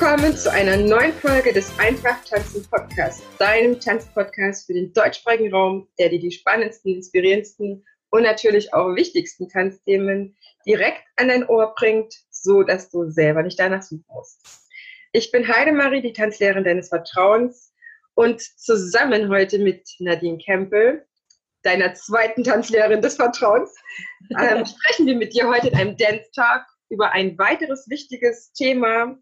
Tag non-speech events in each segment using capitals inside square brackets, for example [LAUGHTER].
Willkommen zu einer neuen Folge des Einfach Tanzen Podcasts, deinem Tanzpodcast für den deutschsprachigen Raum, der dir die spannendsten, inspirierendsten und natürlich auch wichtigsten Tanzthemen direkt an dein Ohr bringt, so dass du selber nicht danach suchen musst. Ich bin Heidemarie, die Tanzlehrerin deines Vertrauens und zusammen heute mit Nadine Kempel, deiner zweiten Tanzlehrerin des Vertrauens, ähm, [LAUGHS] sprechen wir mit dir heute in einem Dance Talk über ein weiteres wichtiges Thema,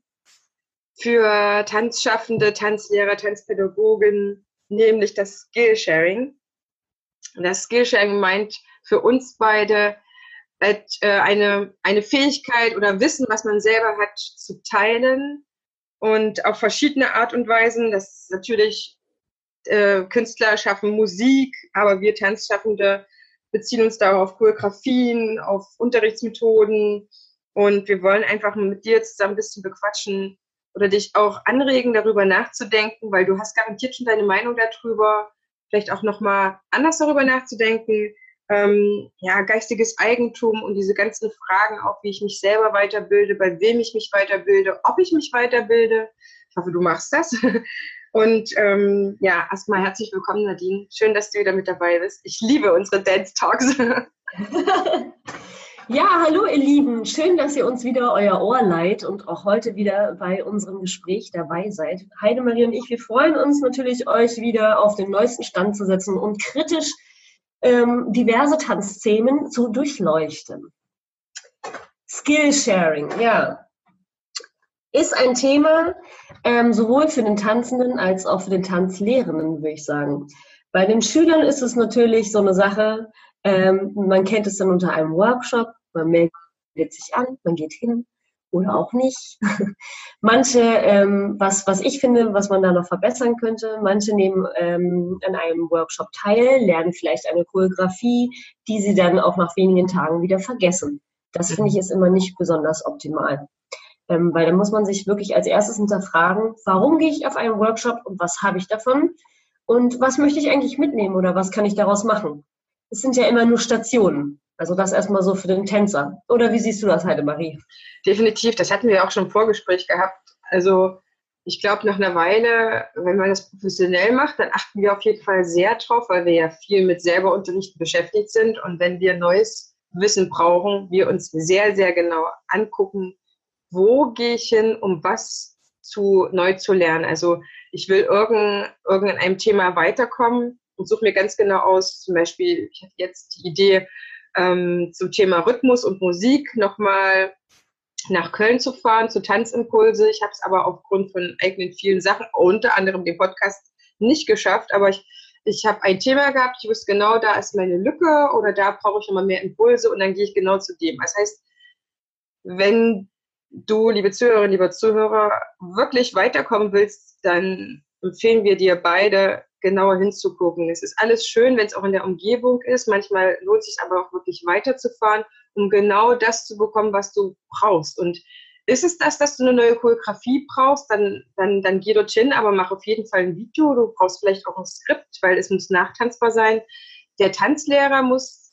für Tanzschaffende, Tanzlehrer, Tanzpädagogen, nämlich das Skillsharing. Das Skillsharing meint für uns beide äh, eine, eine Fähigkeit oder Wissen, was man selber hat, zu teilen und auf verschiedene Art und Weisen. Das ist natürlich äh, Künstler schaffen Musik, aber wir Tanzschaffende beziehen uns darauf auf Choreografien, auf Unterrichtsmethoden und wir wollen einfach mit dir zusammen ein bisschen bequatschen, oder dich auch anregen, darüber nachzudenken, weil du hast garantiert schon deine Meinung darüber, vielleicht auch nochmal anders darüber nachzudenken. Ähm, ja, geistiges Eigentum und diese ganzen Fragen auch, wie ich mich selber weiterbilde, bei wem ich mich weiterbilde, ob ich mich weiterbilde. Ich hoffe, du machst das. [LAUGHS] Und ähm, ja, erstmal herzlich willkommen, Nadine. Schön, dass du wieder mit dabei bist. Ich liebe unsere Dance Talks. [LAUGHS] [LAUGHS] Ja, hallo ihr Lieben. Schön, dass ihr uns wieder euer Ohr leiht und auch heute wieder bei unserem Gespräch dabei seid. Heidemarie und ich, wir freuen uns natürlich, euch wieder auf den neuesten Stand zu setzen und kritisch ähm, diverse Tanzthemen zu durchleuchten. Skillsharing, ja, ist ein Thema ähm, sowohl für den Tanzenden als auch für den Tanzlehrenden, würde ich sagen. Bei den Schülern ist es natürlich so eine Sache, ähm, man kennt es dann unter einem Workshop, man meldet sich an, man geht hin oder auch nicht. [LAUGHS] manche, ähm, was, was ich finde, was man da noch verbessern könnte, manche nehmen ähm, an einem Workshop teil, lernen vielleicht eine Choreografie, die sie dann auch nach wenigen Tagen wieder vergessen. Das finde ich ist immer nicht besonders optimal. Ähm, weil da muss man sich wirklich als erstes hinterfragen, warum gehe ich auf einen Workshop und was habe ich davon? Und was möchte ich eigentlich mitnehmen oder was kann ich daraus machen? es sind ja immer nur Stationen. Also das erstmal so für den Tänzer. Oder wie siehst du das, Heidemarie? Definitiv, das hatten wir auch schon im Vorgespräch gehabt. Also ich glaube, nach einer Weile, wenn man das professionell macht, dann achten wir auf jeden Fall sehr drauf, weil wir ja viel mit selber Unterrichten beschäftigt sind. Und wenn wir neues Wissen brauchen, wir uns sehr, sehr genau angucken, wo gehe ich hin, um was zu neu zu lernen. Also ich will irgend, irgendein Thema weiterkommen und suche mir ganz genau aus, zum Beispiel, ich hatte jetzt die Idee ähm, zum Thema Rhythmus und Musik nochmal nach Köln zu fahren, zu Tanzimpulse. Ich habe es aber aufgrund von eigenen vielen Sachen, unter anderem dem Podcast, nicht geschafft. Aber ich, ich habe ein Thema gehabt, ich wusste genau, da ist meine Lücke oder da brauche ich nochmal mehr Impulse und dann gehe ich genau zu dem. Das heißt, wenn du, liebe Zuhörerinnen, lieber Zuhörer, wirklich weiterkommen willst, dann empfehlen wir dir beide, genauer hinzugucken. Es ist alles schön, wenn es auch in der Umgebung ist. Manchmal lohnt es sich aber auch wirklich weiterzufahren, um genau das zu bekommen, was du brauchst. Und ist es das, dass du eine neue Choreografie brauchst, dann, dann, dann geh dorthin, aber mach auf jeden Fall ein Video. Du brauchst vielleicht auch ein Skript, weil es muss nachtanzbar sein. Der Tanzlehrer muss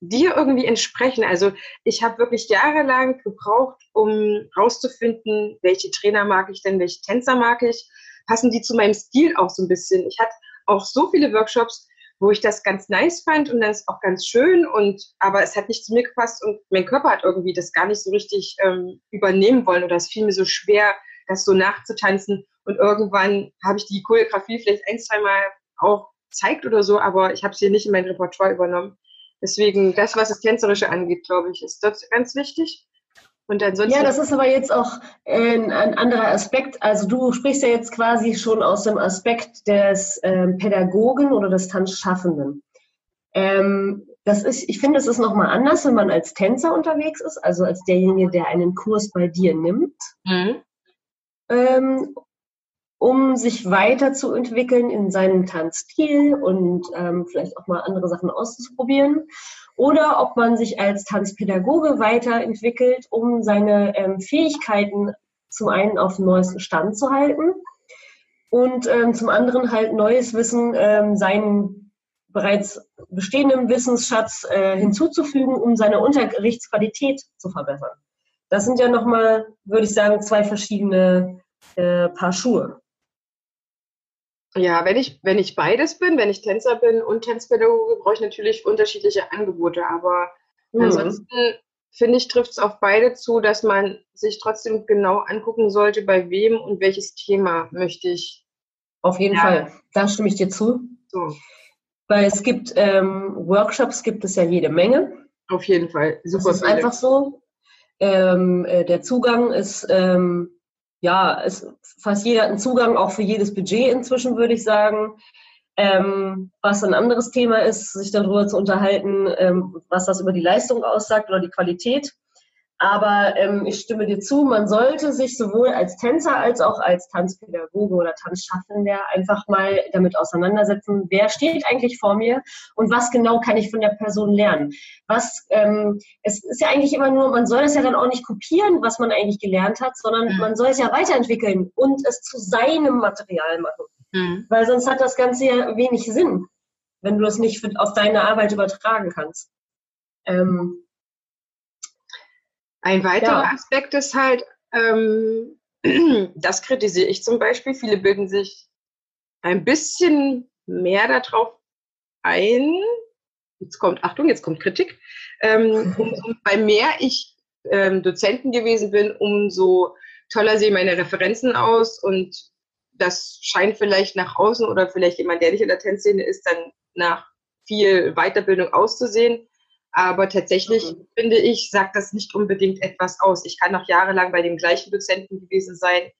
dir irgendwie entsprechen. Also ich habe wirklich jahrelang gebraucht, um rauszufinden, welche Trainer mag ich denn, welche Tänzer mag ich passen die zu meinem Stil auch so ein bisschen. Ich hatte auch so viele Workshops, wo ich das ganz nice fand und das ist auch ganz schön und aber es hat nicht zu mir gepasst und mein Körper hat irgendwie das gar nicht so richtig ähm, übernehmen wollen oder es fiel mir so schwer, das so nachzutanzen und irgendwann habe ich die Choreografie vielleicht ein, zwei Mal auch zeigt oder so, aber ich habe sie nicht in mein Repertoire übernommen. Deswegen, das, was das Tänzerische angeht, glaube ich, ist das ganz wichtig. Und ansonsten ja, das ist aber jetzt auch ein, ein, anderer Aspekt. Also du sprichst ja jetzt quasi schon aus dem Aspekt des ähm, Pädagogen oder des Tanzschaffenden. Ähm, das ist, ich finde, es ist nochmal anders, wenn man als Tänzer unterwegs ist, also als derjenige, der einen Kurs bei dir nimmt. Mhm. ähm, um sich weiterzuentwickeln in seinem Tanzstil und ähm, vielleicht auch mal andere Sachen auszuprobieren. Oder ob man sich als Tanzpädagoge weiterentwickelt, um seine ähm, Fähigkeiten zum einen auf dem neuesten Stand zu halten und ähm, zum anderen halt neues Wissen ähm, seinen bereits bestehenden Wissensschatz äh, hinzuzufügen, um seine Unterrichtsqualität zu verbessern. Das sind ja nochmal, würde ich sagen, zwei verschiedene äh, Paar Schuhe. Ja, wenn ich, wenn ich beides bin, wenn ich Tänzer bin und Tanzpädagoge, brauche ich natürlich unterschiedliche Angebote. Aber mhm. ansonsten finde ich, trifft es auf beide zu, dass man sich trotzdem genau angucken sollte, bei wem und welches Thema möchte ich. Auf jeden ja. Fall, da stimme ich dir zu. So. Weil es gibt ähm, Workshops, gibt es ja jede Menge. Auf jeden Fall. Super. Das ist einfach so. Ähm, äh, der Zugang ist ähm, ja, es, fast jeder hat einen Zugang, auch für jedes Budget inzwischen, würde ich sagen. Ähm, was ein anderes Thema ist, sich darüber zu unterhalten, ähm, was das über die Leistung aussagt oder die Qualität. Aber ähm, ich stimme dir zu, man sollte sich sowohl als Tänzer als auch als Tanzpädagoge oder Tanzschaffender einfach mal damit auseinandersetzen, wer steht eigentlich vor mir und was genau kann ich von der Person lernen. Was, ähm, es ist ja eigentlich immer nur, man soll es ja dann auch nicht kopieren, was man eigentlich gelernt hat, sondern mhm. man soll es ja weiterentwickeln und es zu seinem Material machen. Mhm. Weil sonst hat das Ganze ja wenig Sinn, wenn du es nicht auf deine Arbeit übertragen kannst. Ähm, ein weiterer ja. Aspekt ist halt, ähm, [CLEARS THROAT] das kritisiere ich zum Beispiel, viele bilden sich ein bisschen mehr darauf ein, jetzt kommt, Achtung, jetzt kommt Kritik, ähm, [LAUGHS] umso bei mehr ich ähm, Dozenten gewesen bin, umso toller sehen meine Referenzen aus und das scheint vielleicht nach außen oder vielleicht jemand, der nicht in der Tänzszene ist, dann nach viel Weiterbildung auszusehen. Aber tatsächlich mhm. finde ich, sagt das nicht unbedingt etwas aus. Ich kann noch jahrelang bei dem gleichen Dozenten gewesen sein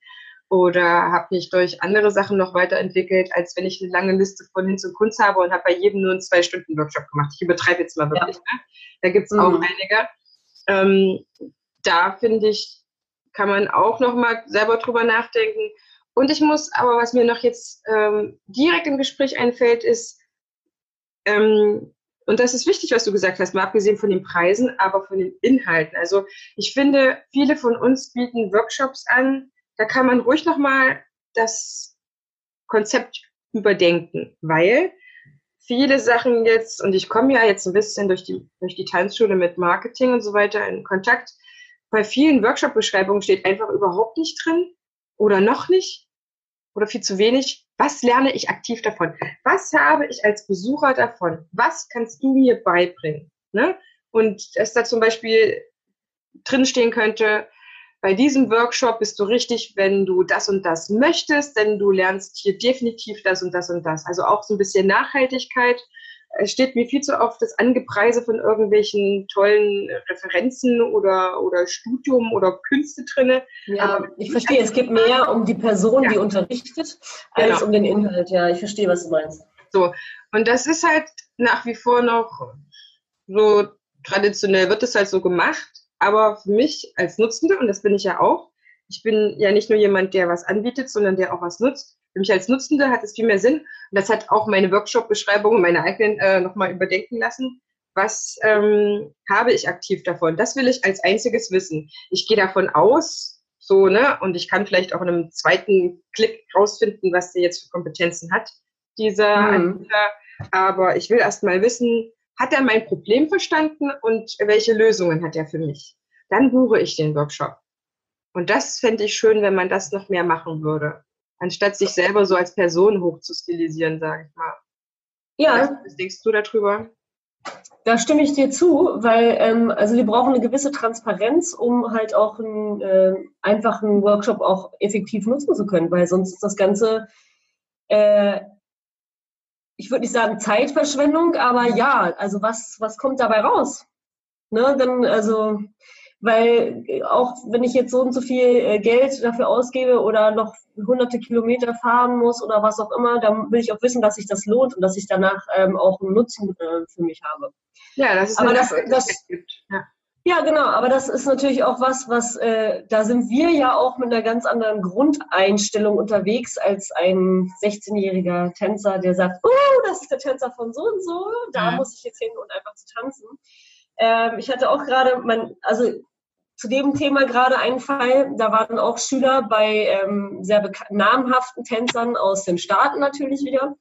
oder habe mich durch andere Sachen noch weiterentwickelt, als wenn ich eine lange Liste von Hinz und Kunst habe und habe bei jedem nur einen Zwei-Stunden-Workshop gemacht. Ich übertreibe jetzt mal wirklich. Ja. Ne? Da gibt es mhm. auch einige. Ähm, da finde ich, kann man auch noch mal selber drüber nachdenken. Und ich muss aber, was mir noch jetzt ähm, direkt im Gespräch einfällt, ist, ähm, und das ist wichtig, was du gesagt hast, mal abgesehen von den Preisen, aber von den Inhalten. Also ich finde, viele von uns bieten Workshops an, da kann man ruhig nochmal das Konzept überdenken, weil viele Sachen jetzt, und ich komme ja jetzt ein bisschen durch die, durch die Tanzschule mit Marketing und so weiter in Kontakt, bei vielen Workshop-Beschreibungen steht einfach überhaupt nicht drin oder noch nicht oder viel zu wenig, was lerne ich aktiv davon? Was habe ich als Besucher davon? Was kannst du mir beibringen? Ne? Und dass da zum Beispiel drinstehen könnte, bei diesem Workshop bist du richtig, wenn du das und das möchtest, denn du lernst hier definitiv das und das und das. Also auch so ein bisschen Nachhaltigkeit es steht mir viel zu oft das Angepreise von irgendwelchen tollen Referenzen oder, oder Studium oder Künste drinne. Ja, Aber ich verstehe, es geht mehr um die Person, ja. die unterrichtet, als genau. um den Inhalt. Ja, ich verstehe, was du meinst. So, und das ist halt nach wie vor noch so traditionell wird es halt so gemacht. Aber für mich als Nutzende, und das bin ich ja auch, ich bin ja nicht nur jemand, der was anbietet, sondern der auch was nutzt. Für mich als Nutzende hat es viel mehr Sinn. Und das hat auch meine Workshop-Beschreibung, meine eigenen äh, nochmal überdenken lassen. Was ähm, habe ich aktiv davon? Das will ich als einziges wissen. Ich gehe davon aus, so, ne, und ich kann vielleicht auch in einem zweiten Klick rausfinden, was der jetzt für Kompetenzen hat, dieser mhm. Anbieter. Aber ich will erst mal wissen, hat er mein Problem verstanden und welche Lösungen hat er für mich? Dann buche ich den Workshop. Und das fände ich schön, wenn man das noch mehr machen würde anstatt sich selber so als Person hochzustilisieren, sage ich mal. Ja. Was denkst du darüber? Da stimme ich dir zu, weil ähm, also wir brauchen eine gewisse Transparenz, um halt auch einen äh, einfachen Workshop auch effektiv nutzen zu können, weil sonst ist das Ganze, äh, ich würde nicht sagen Zeitverschwendung, aber ja, also was, was kommt dabei raus? Ne, dann, also weil äh, auch wenn ich jetzt so und so viel äh, Geld dafür ausgebe oder noch hunderte Kilometer fahren muss oder was auch immer, dann will ich auch wissen, dass sich das lohnt und dass ich danach ähm, auch einen Nutzen äh, für mich habe. Ja, das ist aber das, das, ja. Ja, genau, aber das ist natürlich auch was, was äh, da sind wir ja auch mit einer ganz anderen Grundeinstellung unterwegs als ein 16-jähriger Tänzer, der sagt, oh, das ist der Tänzer von so und so, da mhm. muss ich jetzt hin und einfach zu tanzen. Ähm, ich hatte auch gerade, mein, also zu dem Thema gerade einen Fall, da waren auch Schüler bei ähm, sehr namhaften Tänzern aus den Staaten natürlich wieder,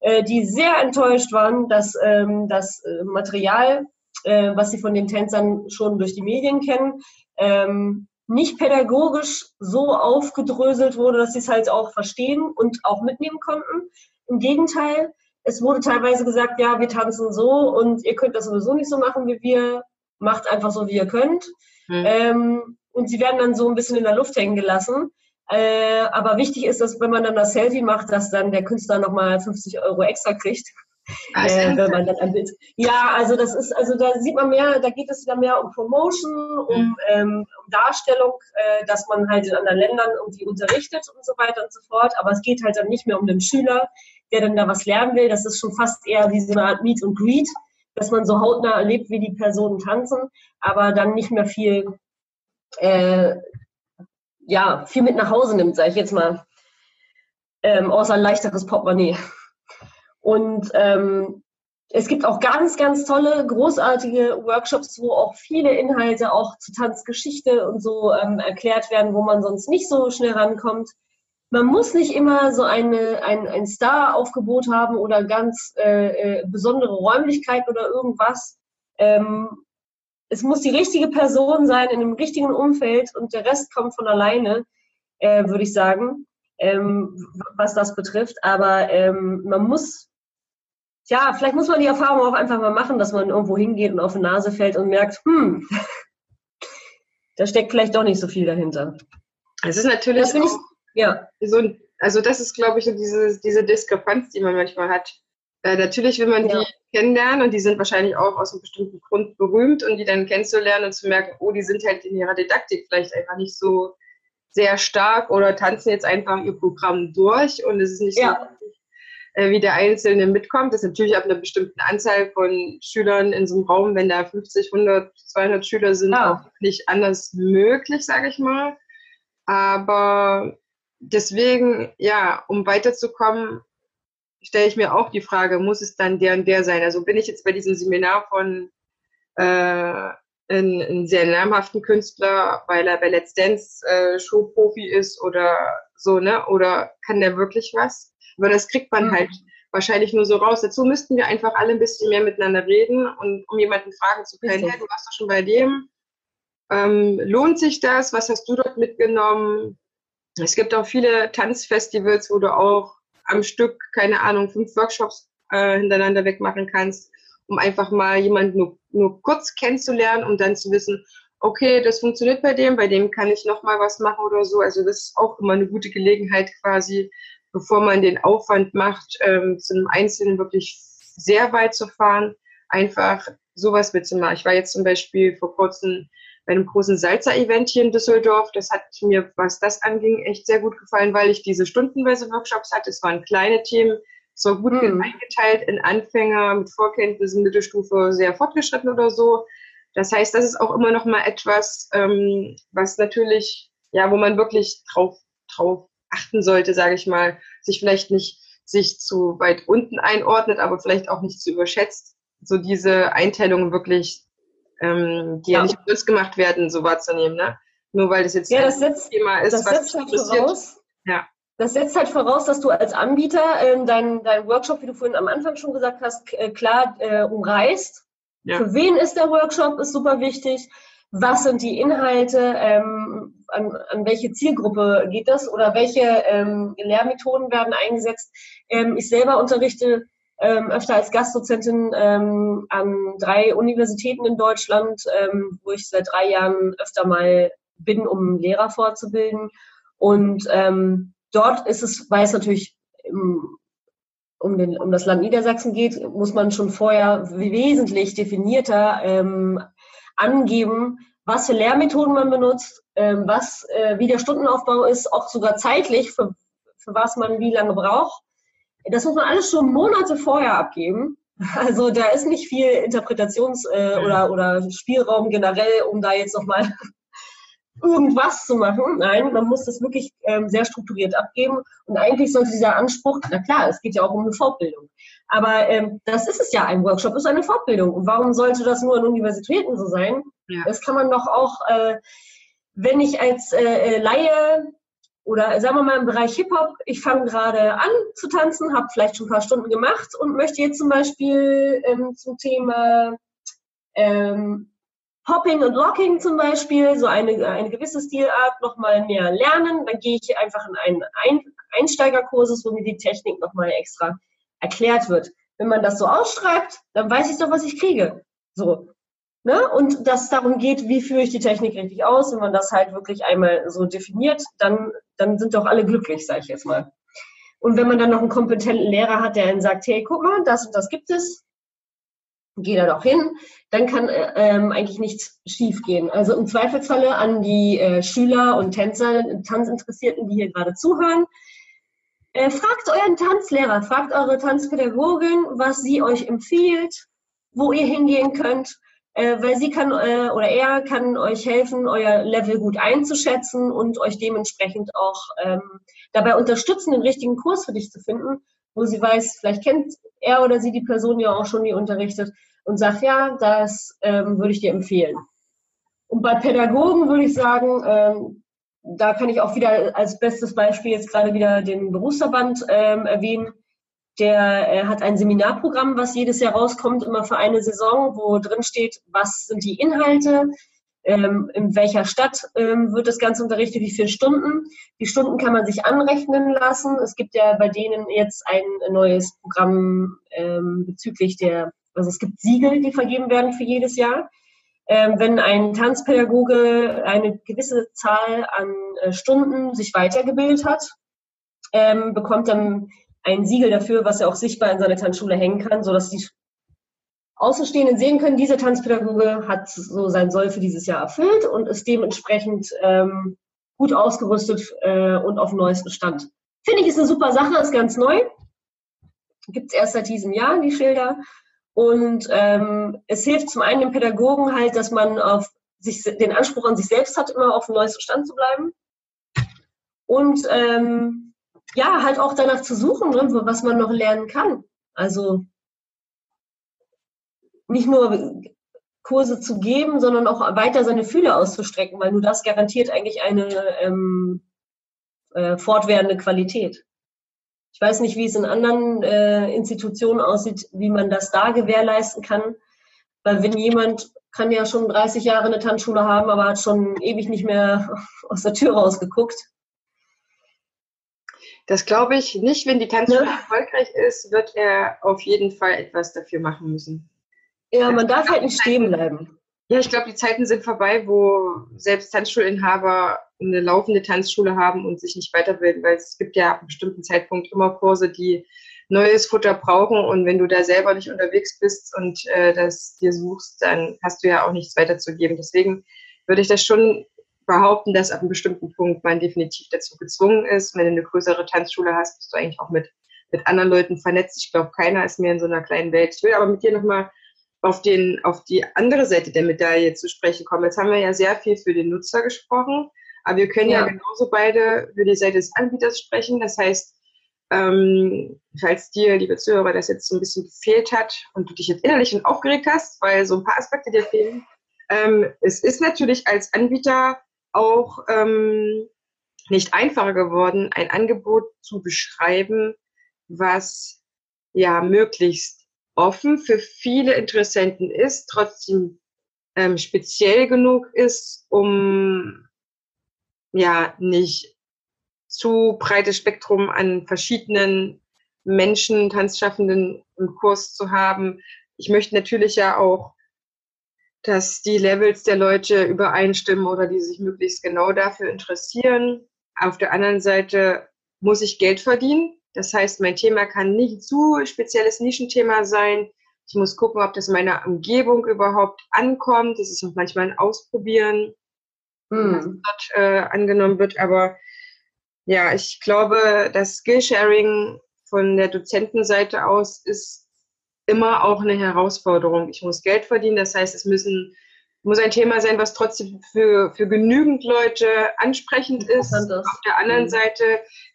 äh, die sehr enttäuscht waren, dass ähm, das äh, Material äh, was sie von den Tänzern schon durch die Medien kennen, ähm, nicht pädagogisch so aufgedröselt wurde, dass sie es halt auch verstehen und auch mitnehmen konnten. Im Gegenteil, es wurde teilweise gesagt, ja, wir tanzen so und ihr könnt das sowieso nicht so machen wie wir, macht einfach so, wie ihr könnt. Mhm. Ähm, und sie werden dann so ein bisschen in der Luft hängen gelassen. Äh, aber wichtig ist, dass wenn man dann das Selfie macht, dass dann der Künstler nochmal 50 Euro extra kriegt. Ah, äh, wenn man dann ein Bild. Ja, also das ist, also da sieht man mehr, da geht es wieder mehr um Promotion, um, mhm. ähm, um Darstellung, äh, dass man halt in anderen Ländern irgendwie unterrichtet und so weiter und so fort. Aber es geht halt dann nicht mehr um den Schüler, der dann da was lernen will. Das ist schon fast eher wie so eine Art Meet und Greet, dass man so hautnah erlebt, wie die Personen tanzen, aber dann nicht mehr viel, äh, ja, viel mit nach Hause nimmt, sage ich jetzt mal. Ähm, außer ein leichteres Portemonnaie. Und ähm, es gibt auch ganz, ganz tolle, großartige Workshops, wo auch viele Inhalte auch zu Tanzgeschichte und so ähm, erklärt werden, wo man sonst nicht so schnell rankommt. Man muss nicht immer so eine, ein, ein Star-Aufgebot haben oder ganz äh, äh, besondere Räumlichkeiten oder irgendwas. Ähm, es muss die richtige Person sein in dem richtigen Umfeld und der Rest kommt von alleine, äh, würde ich sagen, ähm, was das betrifft. Aber ähm, man muss ja, vielleicht muss man die Erfahrung auch einfach mal machen, dass man irgendwo hingeht und auf die Nase fällt und merkt, hm, [LAUGHS] da steckt vielleicht doch nicht so viel dahinter. Es ist natürlich das ich, ja. so, also das ist, glaube ich, diese, diese Diskrepanz, die man manchmal hat. Äh, natürlich will man ja. die kennenlernen und die sind wahrscheinlich auch aus einem bestimmten Grund berühmt und die dann kennenzulernen und zu merken, oh, die sind halt in ihrer Didaktik vielleicht einfach nicht so sehr stark oder tanzen jetzt einfach ihr Programm durch und es ist nicht ja. so äh, wie der Einzelne mitkommt. Das ist natürlich ab einer bestimmten Anzahl von Schülern in so einem Raum, wenn da 50, 100, 200 Schüler sind, ja. auch nicht anders möglich, sage ich mal. Aber deswegen, ja, um weiterzukommen, stelle ich mir auch die Frage, muss es dann der und der sein? Also bin ich jetzt bei diesem Seminar von äh, ein, ein sehr namhaften Künstler, weil er bei Let's Dance äh, Showprofi ist oder so, ne? Oder kann der wirklich was? Aber das kriegt man mhm. halt wahrscheinlich nur so raus. Dazu müssten wir einfach alle ein bisschen mehr miteinander reden und um jemanden fragen zu können, hey, du warst doch schon bei dem. Ähm, lohnt sich das? Was hast du dort mitgenommen? Es gibt auch viele Tanzfestivals, wo du auch am Stück, keine Ahnung, fünf Workshops äh, hintereinander wegmachen kannst, um einfach mal jemanden nur, nur kurz kennenzulernen und dann zu wissen, okay, das funktioniert bei dem, bei dem kann ich noch mal was machen oder so. Also das ist auch immer eine gute Gelegenheit quasi, bevor man den Aufwand macht, ähm, zu einem Einzelnen wirklich sehr weit zu fahren, einfach sowas mitzumachen. Ich war jetzt zum Beispiel vor kurzem bei einem großen Salzer-Event hier in Düsseldorf. Das hat mir, was das anging, echt sehr gut gefallen, weil ich diese stundenweise Workshops hatte. Es waren kleine Themen, es war gut mhm. eingeteilt in Anfänger mit Vorkenntnissen, Mittelstufe, sehr fortgeschritten oder so. Das heißt, das ist auch immer noch mal etwas, ähm, was natürlich, ja, wo man wirklich drauf, drauf achten sollte, sage ich mal, sich vielleicht nicht sich zu weit unten einordnet, aber vielleicht auch nicht zu überschätzt, so diese Einteilungen wirklich, ähm, die ja. ja nicht böse gemacht werden, so wahrzunehmen, ne? Nur weil das jetzt ja, das setzt, Thema ist, das was setzt halt voraus, ja. Das setzt halt voraus, dass du als Anbieter äh, deinen dein Workshop, wie du vorhin am Anfang schon gesagt hast, äh, klar äh, umreißt. Ja. Für wen ist der Workshop, ist super wichtig was sind die Inhalte, ähm, an, an welche Zielgruppe geht das oder welche ähm, Lehrmethoden werden eingesetzt. Ähm, ich selber unterrichte ähm, öfter als Gastdozentin ähm, an drei Universitäten in Deutschland, ähm, wo ich seit drei Jahren öfter mal bin, um Lehrer fortzubilden. Und ähm, dort ist es, weil es natürlich im, um, den, um das Land Niedersachsen geht, muss man schon vorher wesentlich definierter ähm, angeben, was für Lehrmethoden man benutzt, ähm, was, äh, wie der Stundenaufbau ist, auch sogar zeitlich, für, für was man wie lange braucht. Das muss man alles schon Monate vorher abgeben, Also da ist nicht viel Interpretations- äh, oder, oder Spielraum generell, um da jetzt nochmal [LAUGHS] irgendwas zu machen. Nein, man muss das wirklich ähm, sehr strukturiert abgeben. Und eigentlich sollte dieser Anspruch, na klar, es geht ja auch um eine Fortbildung. Aber ähm, das ist es ja, ein Workshop ist eine Fortbildung. Und warum sollte das nur an Universitäten so sein? Ja. Das kann man doch auch, äh, wenn ich als äh, äh Laie oder sagen wir mal im Bereich Hip-Hop, ich fange gerade an zu tanzen, habe vielleicht schon ein paar Stunden gemacht und möchte jetzt zum Beispiel ähm, zum Thema ähm, Popping und Locking zum Beispiel, so eine, eine gewisse Stilart nochmal mehr lernen. Dann gehe ich einfach in einen Ein Einsteigerkursus, wo mir die Technik nochmal extra erklärt wird. Wenn man das so ausschreibt, dann weiß ich doch, was ich kriege. So. Ne? Und dass es darum geht, wie führe ich die Technik richtig aus, wenn man das halt wirklich einmal so definiert, dann, dann sind doch alle glücklich, sage ich jetzt mal. Und wenn man dann noch einen kompetenten Lehrer hat, der einen sagt, hey, guck mal, das und das gibt es, geh da doch hin, dann kann äh, ähm, eigentlich nichts schiefgehen. Also im Zweifelsfalle an die äh, Schüler und Tänzer, Tanzinteressierten, die hier gerade zuhören, äh, fragt euren Tanzlehrer, fragt eure Tanzpädagogin, was sie euch empfiehlt, wo ihr hingehen könnt, äh, weil sie kann äh, oder er kann euch helfen, euer Level gut einzuschätzen und euch dementsprechend auch ähm, dabei unterstützen, den richtigen Kurs für dich zu finden, wo sie weiß, vielleicht kennt er oder sie die Person ja auch schon, die unterrichtet und sagt, ja, das ähm, würde ich dir empfehlen. Und bei Pädagogen würde ich sagen, ähm, da kann ich auch wieder als bestes Beispiel jetzt gerade wieder den Berufsverband ähm, erwähnen. Der äh, hat ein Seminarprogramm, was jedes Jahr rauskommt, immer für eine Saison, wo drin steht, was sind die Inhalte, ähm, in welcher Stadt ähm, wird das Ganze unterrichtet, wie viele Stunden. Die Stunden kann man sich anrechnen lassen. Es gibt ja bei denen jetzt ein neues Programm ähm, bezüglich der, also es gibt Siegel, die vergeben werden für jedes Jahr. Wenn ein Tanzpädagoge eine gewisse Zahl an äh, Stunden sich weitergebildet hat, bekommt dann ein Siegel dafür, was er auch sichtbar in seine Tanzschule hängen kann, sodass die Außenstehenden sehen können, dieser Tanzpädagoge hat so sein Soll für dieses Jahr erfüllt und ist dementsprechend ähm, gut ausgerüstet äh, und auf dem neuesten Stand. Finde ich, ist eine super Sache, ist ganz neu. Gibt es erst seit diesem Jahr, die Schilder. Und ähm, es hilft zum einen dem Pädagogen halt, dass man auf sich, den Anspruch an sich selbst hat, immer auf dem neuesten Stand zu bleiben. Und ähm, ja, halt auch danach zu suchen, ne, was man noch lernen kann. Also nicht nur Kurse zu geben, sondern auch weiter seine Fühler auszustrecken, weil nur das garantiert eigentlich eine ähm, äh, fortwährende Qualität. Ich weiß nicht, wie es in anderen äh, Institutionen aussieht, wie man das da gewährleisten kann. Weil wenn jemand kann ja schon 30 Jahre eine Tanzschule haben, aber hat schon ewig nicht mehr [LAUGHS] aus der Tür rausgeguckt. Das glaube ich nicht. Wenn die Tanzschule ja. erfolgreich ist, wird er auf jeden Fall etwas dafür machen müssen. Ja, man darf halt nicht stehen bleiben. Ja, ich glaube, die Zeiten sind vorbei, wo selbst Tanzschulinhaber eine laufende Tanzschule haben und sich nicht weiterbilden, weil es gibt ja ab einem bestimmten Zeitpunkt immer Kurse, die neues Futter brauchen und wenn du da selber nicht unterwegs bist und äh, das dir suchst, dann hast du ja auch nichts weiterzugeben. Deswegen würde ich das schon behaupten, dass ab einem bestimmten Punkt man definitiv dazu gezwungen ist. Wenn du eine größere Tanzschule hast, bist du eigentlich auch mit, mit anderen Leuten vernetzt. Ich glaube, keiner ist mehr in so einer kleinen Welt. Ich will aber mit dir nochmal auf, den, auf die andere Seite der Medaille zu sprechen kommen. Jetzt haben wir ja sehr viel für den Nutzer gesprochen, aber wir können ja, ja genauso beide für die Seite des Anbieters sprechen. Das heißt, ähm, falls dir, liebe Zuhörer, das jetzt so ein bisschen gefehlt hat und du dich jetzt innerlich aufgeregt hast, weil so ein paar Aspekte dir fehlen, ähm, es ist natürlich als Anbieter auch ähm, nicht einfacher geworden, ein Angebot zu beschreiben, was ja möglichst offen für viele Interessenten ist, trotzdem ähm, speziell genug ist, um ja nicht zu breites Spektrum an verschiedenen Menschen, Tanzschaffenden im Kurs zu haben. Ich möchte natürlich ja auch, dass die Levels der Leute übereinstimmen oder die sich möglichst genau dafür interessieren. Auf der anderen Seite muss ich Geld verdienen. Das heißt, mein Thema kann nicht zu spezielles Nischenthema sein. Ich muss gucken, ob das in meiner Umgebung überhaupt ankommt. Das ist auch manchmal ein Ausprobieren, hm. was dort äh, angenommen wird. Aber ja, ich glaube, das Skillsharing von der Dozentenseite aus ist immer auch eine Herausforderung. Ich muss Geld verdienen, das heißt, es müssen muss ein Thema sein, was trotzdem für, für genügend Leute ansprechend ist. Auf der anderen mhm. Seite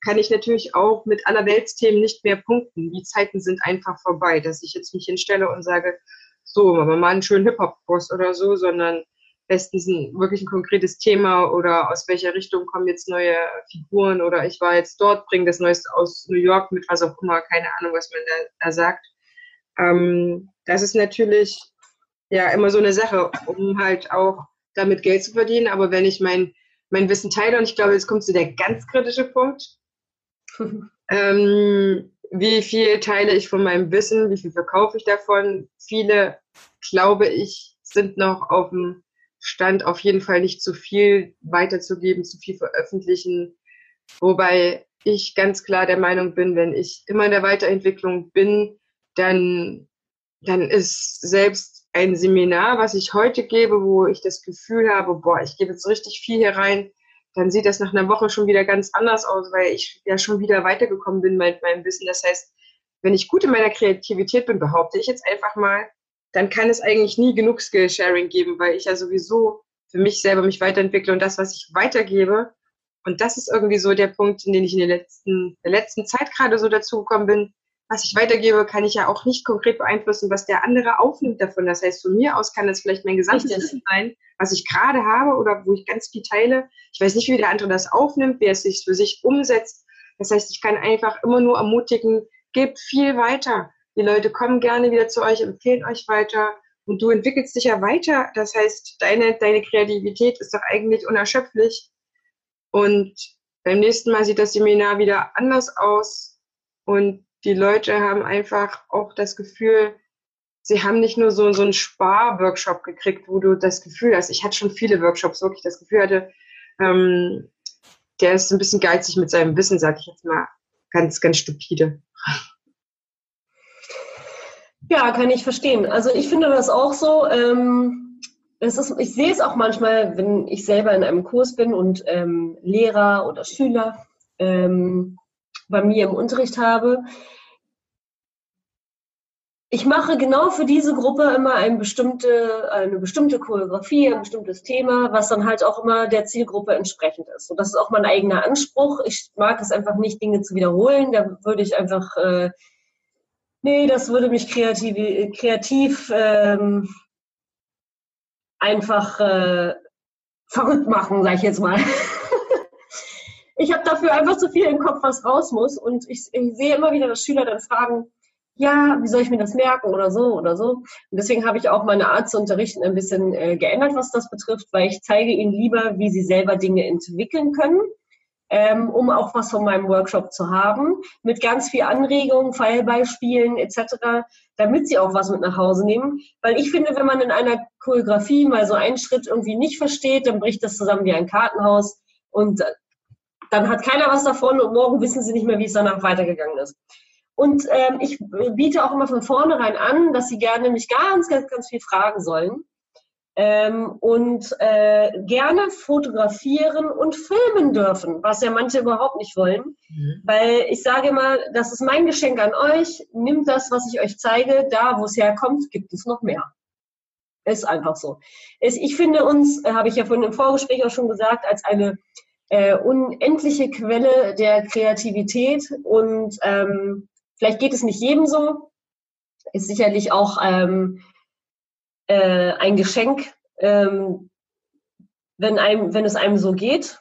kann ich natürlich auch mit allerweltsthemen nicht mehr punkten. Die Zeiten sind einfach vorbei, dass ich jetzt mich hinstelle und sage, so, machen wir mal einen schönen Hip-Hop-Kurs oder so, sondern bestens ein wirklich ein konkretes Thema oder aus welcher Richtung kommen jetzt neue Figuren oder ich war jetzt dort, bringe das Neueste aus New York mit was auch immer, keine Ahnung, was man da, da sagt. Ähm, das ist natürlich ja immer so eine Sache, um halt auch damit Geld zu verdienen. Aber wenn ich mein, mein Wissen teile, und ich glaube, jetzt kommt zu der ganz kritische Punkt, [LAUGHS] ähm, wie viel teile ich von meinem Wissen, wie viel verkaufe ich davon? Viele, glaube ich, sind noch auf dem Stand, auf jeden Fall nicht zu viel weiterzugeben, zu viel veröffentlichen. Wobei ich ganz klar der Meinung bin, wenn ich immer in der Weiterentwicklung bin, dann, dann ist selbst ein Seminar, was ich heute gebe, wo ich das Gefühl habe, boah, ich gebe jetzt richtig viel hier rein, dann sieht das nach einer Woche schon wieder ganz anders aus, weil ich ja schon wieder weitergekommen bin mit meinem Wissen. Das heißt, wenn ich gut in meiner Kreativität bin, behaupte ich jetzt einfach mal, dann kann es eigentlich nie genug Skill-Sharing geben, weil ich ja sowieso für mich selber mich weiterentwickle und das, was ich weitergebe. Und das ist irgendwie so der Punkt, in den ich in der letzten, der letzten Zeit gerade so dazu gekommen bin, was ich weitergebe, kann ich ja auch nicht konkret beeinflussen, was der andere aufnimmt davon. Das heißt, von mir aus kann das vielleicht mein gesamtes Wissen sein, was ich gerade habe oder wo ich ganz viel teile. Ich weiß nicht, wie der andere das aufnimmt, wie er es sich für sich umsetzt. Das heißt, ich kann einfach immer nur ermutigen, gebt viel weiter. Die Leute kommen gerne wieder zu euch, empfehlen euch weiter und du entwickelst dich ja weiter. Das heißt, deine, deine Kreativität ist doch eigentlich unerschöpflich. Und beim nächsten Mal sieht das Seminar wieder anders aus und die Leute haben einfach auch das Gefühl, sie haben nicht nur so, so einen Spar-Workshop gekriegt, wo du das Gefühl hast, ich hatte schon viele Workshops, wirklich das Gefühl hatte, ähm, der ist ein bisschen geizig mit seinem Wissen, sag ich jetzt mal ganz, ganz stupide. Ja, kann ich verstehen. Also ich finde das auch so. Ähm, es ist, ich sehe es auch manchmal, wenn ich selber in einem Kurs bin und ähm, Lehrer oder Schüler ähm, bei mir im Unterricht habe. Ich mache genau für diese Gruppe immer eine bestimmte, eine bestimmte Choreografie, ein bestimmtes Thema, was dann halt auch immer der Zielgruppe entsprechend ist. Und das ist auch mein eigener Anspruch. Ich mag es einfach nicht, Dinge zu wiederholen. Da würde ich einfach, äh, nee, das würde mich kreativ, kreativ ähm, einfach äh, verrückt machen, sag ich jetzt mal. [LAUGHS] ich habe dafür einfach zu viel im Kopf, was raus muss. Und ich, ich sehe immer wieder, dass Schüler dann fragen, ja, wie soll ich mir das merken oder so oder so. Und deswegen habe ich auch meine Art zu unterrichten ein bisschen äh, geändert, was das betrifft, weil ich zeige ihnen lieber, wie sie selber Dinge entwickeln können, ähm, um auch was von meinem Workshop zu haben, mit ganz viel Anregungen, Fallbeispielen etc., damit sie auch was mit nach Hause nehmen. Weil ich finde, wenn man in einer Choreografie mal so einen Schritt irgendwie nicht versteht, dann bricht das zusammen wie ein Kartenhaus und dann hat keiner was davon und morgen wissen sie nicht mehr, wie es danach weitergegangen ist. Und ähm, ich biete auch immer von vornherein an, dass sie gerne mich ganz, ganz, ganz viel fragen sollen. Ähm, und äh, gerne fotografieren und filmen dürfen, was ja manche überhaupt nicht wollen. Mhm. Weil ich sage immer, das ist mein Geschenk an euch. Nimmt das, was ich euch zeige, da wo es herkommt, gibt es noch mehr. Ist einfach so. Ich finde uns, äh, habe ich ja vorhin im Vorgespräch auch schon gesagt, als eine äh, unendliche Quelle der Kreativität und ähm, vielleicht geht es nicht jedem so, ist sicherlich auch ähm, äh, ein Geschenk, ähm, wenn, einem, wenn es einem so geht.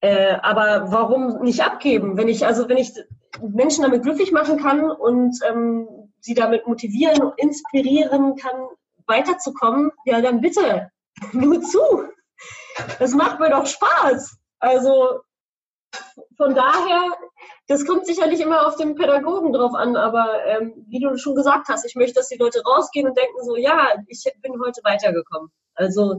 Äh, aber warum nicht abgeben? Wenn ich, also wenn ich Menschen damit glücklich machen kann und ähm, sie damit motivieren, inspirieren kann, weiterzukommen, ja dann bitte, [LAUGHS] nur zu. Das macht mir doch Spaß. Also von daher, das kommt sicherlich immer auf den Pädagogen drauf an, aber ähm, wie du schon gesagt hast, ich möchte, dass die Leute rausgehen und denken so, ja, ich bin heute weitergekommen. Also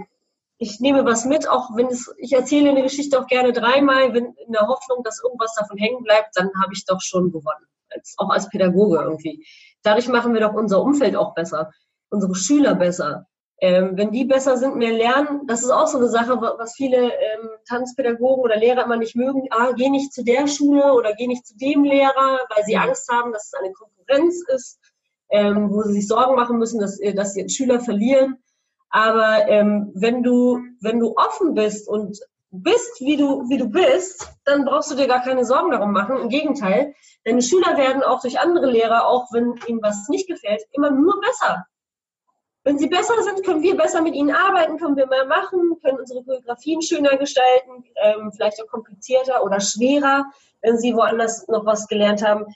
ich nehme was mit, auch wenn es, ich erzähle eine Geschichte auch gerne dreimal, wenn in der Hoffnung, dass irgendwas davon hängen bleibt, dann habe ich doch schon gewonnen. Als, auch als Pädagoge irgendwie. Dadurch machen wir doch unser Umfeld auch besser, unsere Schüler besser. Ähm, wenn die besser sind, mehr lernen, das ist auch so eine Sache, was viele ähm, Tanzpädagogen oder Lehrer immer nicht mögen. Ah, geh nicht zu der Schule oder geh nicht zu dem Lehrer, weil sie Angst haben, dass es eine Konkurrenz ist. ähm, wo sie sich Sorgen machen müssen, dass, äh, dass sie Schüler verlieren. Aber ähm, wenn du wenn du offen bist und bist, wie du, wie du bist, dann brauchst du dir gar keine Sorgen darum machen. Im Gegenteil, deine Schüler werden auch durch andere Lehrer, auch wenn ihnen was nicht gefällt, immer nur besser. Wenn sie besser sind, können wir besser mit ihnen arbeiten, können wir mehr machen, können unsere Choreografien schöner gestalten, ähm, vielleicht auch komplizierter oder schwerer, wenn sie woanders noch was gelernt haben.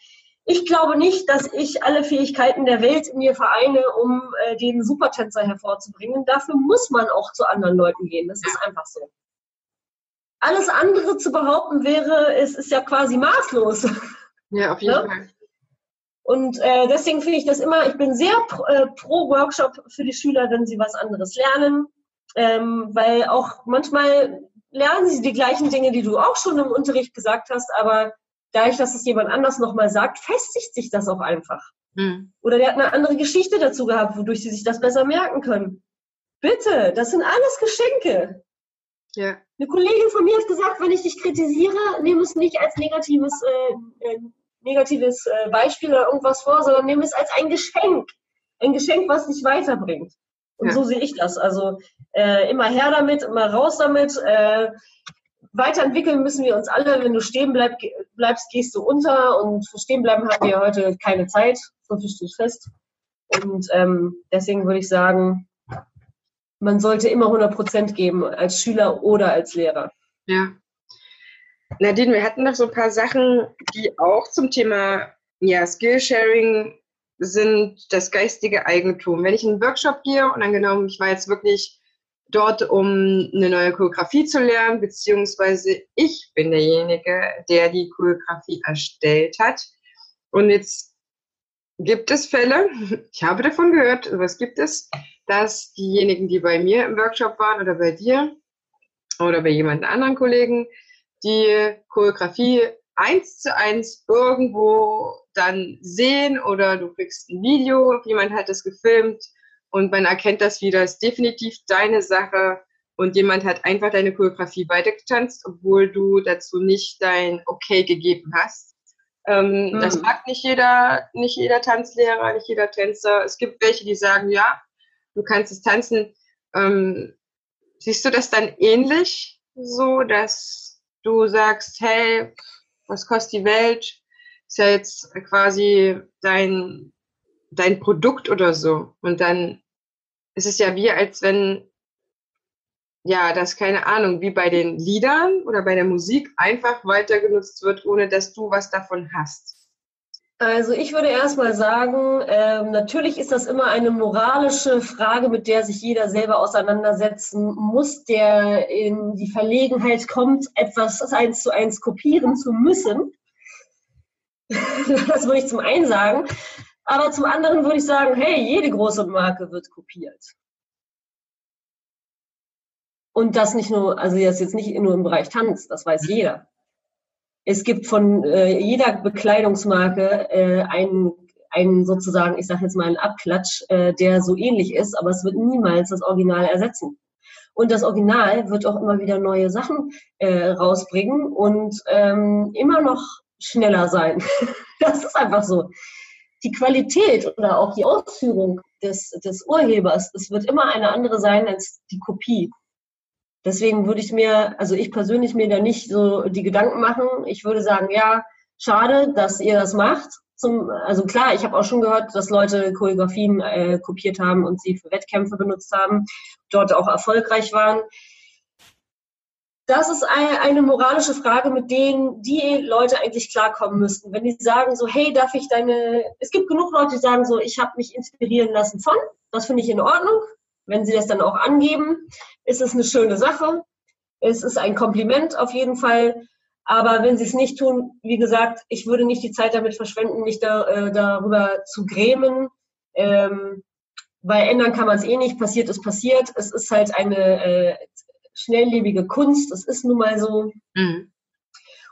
Ich glaube nicht, dass ich alle Fähigkeiten der Welt in mir vereine, um äh, den Supertänzer hervorzubringen. Dafür muss man auch zu anderen Leuten gehen. Das ist einfach so. Alles andere zu behaupten wäre, es ist ja quasi maßlos. Ja, auf jeden? Ne? Fall. Und äh, deswegen finde ich das immer, ich bin sehr pro, äh, pro, Workshop für die Schüler, wenn sie was anderes lernen, ähm, weil auch manchmal lernen sie die gleichen Dinge, die du auch schon im Unterricht gesagt hast, aber dadurch, dass es jemand anders nochmal sagt, festigt sich das auch einfach. Hm. Oder der hat eine andere Geschichte dazu gehabt, wodurch sie sich das besser merken können. Bitte, das sind alles Geschenke. Ja. Eine Kollegin von mir hat gesagt, wenn ich dich kritisiere, nehme es nicht als negatives, äh, äh, negatives äh, Beispiel oder irgendwas vor, sondern nehme es als ein Geschenk. Ein Geschenk, was dich weiterbringt. Und ja. so sehe ich das. Also äh, immer her damit, immer raus damit. Äh, weiterentwickeln müssen wir uns alle. Wenn du stehen bleib, bleibst, gehst du unter. Und für stehen bleiben haben wir heute keine Zeit. So viel steht fest. Und ähm, deswegen würde ich sagen, man sollte immer 100 Prozent geben, als Schüler oder als Lehrer. Ja. Nadine, wir hatten noch so ein paar Sachen, die auch zum Thema ja, Skillsharing sind das geistige Eigentum. Wenn ich in einen Workshop gehe und angenommen, ich war jetzt wirklich dort, um eine neue Choreografie zu lernen, beziehungsweise ich bin derjenige, der die Choreografie erstellt hat. Und jetzt gibt es Fälle, [LAUGHS] ich habe davon gehört, was gibt es, dass diejenigen, die bei mir im Workshop waren oder bei dir oder bei jemand anderen Kollegen, die Choreografie eins zu eins irgendwo dann sehen oder du kriegst ein Video, jemand hat es gefilmt und man erkennt das wieder, ist definitiv deine Sache und jemand hat einfach deine Choreografie weitergetanzt, obwohl du dazu nicht dein Okay gegeben hast. Ähm, mhm. Das mag nicht jeder, nicht jeder Tanzlehrer, nicht jeder Tänzer. Es gibt welche, die sagen, ja, du kannst es tanzen. Ähm, siehst du das dann ähnlich, so dass du sagst, hey, was kostet die Welt? Ist ja jetzt quasi dein, dein Produkt oder so. Und dann ist es ja wie, als wenn, ja, das keine Ahnung, wie bei den Liedern oder bei der Musik einfach weiter genutzt wird, ohne dass du was davon hast. Also ich würde erstmal sagen, ähm, natürlich ist das immer eine moralische Frage, mit der sich jeder selber auseinandersetzen muss, der in die Verlegenheit kommt, etwas eins zu eins kopieren zu müssen. [LAUGHS] das würde ich zum einen sagen. Aber zum anderen würde ich sagen, hey, jede große Marke wird kopiert. Und das nicht nur, also das jetzt nicht nur im Bereich Tanz, das weiß jeder. Es gibt von äh, jeder Bekleidungsmarke äh, einen, einen sozusagen, ich sage jetzt mal einen Abklatsch, äh, der so ähnlich ist, aber es wird niemals das Original ersetzen. Und das Original wird auch immer wieder neue Sachen äh, rausbringen und ähm, immer noch schneller sein. [LAUGHS] das ist einfach so. Die Qualität oder auch die Ausführung des, des Urhebers, es wird immer eine andere sein als die Kopie. Deswegen würde ich mir, also ich persönlich mir da nicht so die Gedanken machen. Ich würde sagen, ja, schade, dass ihr das macht. Zum, also klar, ich habe auch schon gehört, dass Leute Choreografien äh, kopiert haben und sie für Wettkämpfe benutzt haben, dort auch erfolgreich waren. Das ist eine, moralische Frage, mit denen die Leute eigentlich klarkommen müssten. Wenn die sagen so, hey, darf ich deine, es gibt genug Leute, die sagen so, ich habe mich inspirieren lassen von, das finde ich in Ordnung, wenn sie das dann auch angeben, ist es eine schöne Sache. Es ist ein Kompliment auf jeden Fall. Aber wenn sie es nicht tun, wie gesagt, ich würde nicht die Zeit damit verschwenden, mich da, äh, darüber zu grämen. Ähm, weil ändern kann man es eh nicht. Passiert ist passiert. Es ist halt eine äh, schnelllebige Kunst. Das ist nun mal so. Mhm.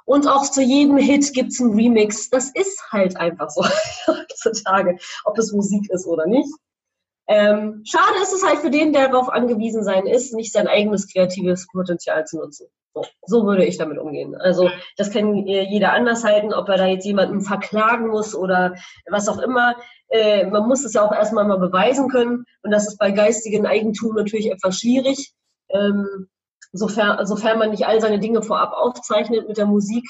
Und auch zu jedem Hit gibt es einen Remix. Das ist halt einfach so [LAUGHS] heutzutage, ob es Musik ist oder nicht. Ähm, schade ist es halt für den, der darauf angewiesen sein ist, nicht sein eigenes kreatives Potenzial zu nutzen. So würde ich damit umgehen. Also das kann jeder anders halten, ob er da jetzt jemanden verklagen muss oder was auch immer. Äh, man muss es ja auch erstmal mal beweisen können und das ist bei geistigen Eigentum natürlich etwas schwierig. Ähm, sofern, sofern man nicht all seine Dinge vorab aufzeichnet mit der Musik.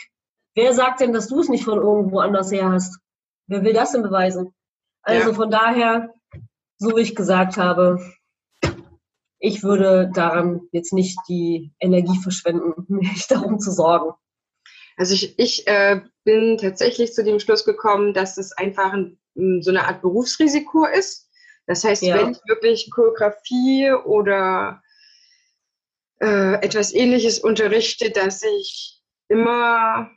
Wer sagt denn, dass du es nicht von irgendwo anders her hast? Wer will das denn beweisen? Also ja. von daher, so wie ich gesagt habe, ich würde daran jetzt nicht die Energie verschwenden, [LAUGHS] mich darum zu sorgen. Also ich, ich äh, bin tatsächlich zu dem Schluss gekommen, dass es einfach ein, so eine Art Berufsrisiko ist. Das heißt, ja. wenn ich wirklich Choreografie oder äh, etwas Ähnliches unterrichte, dass ich immer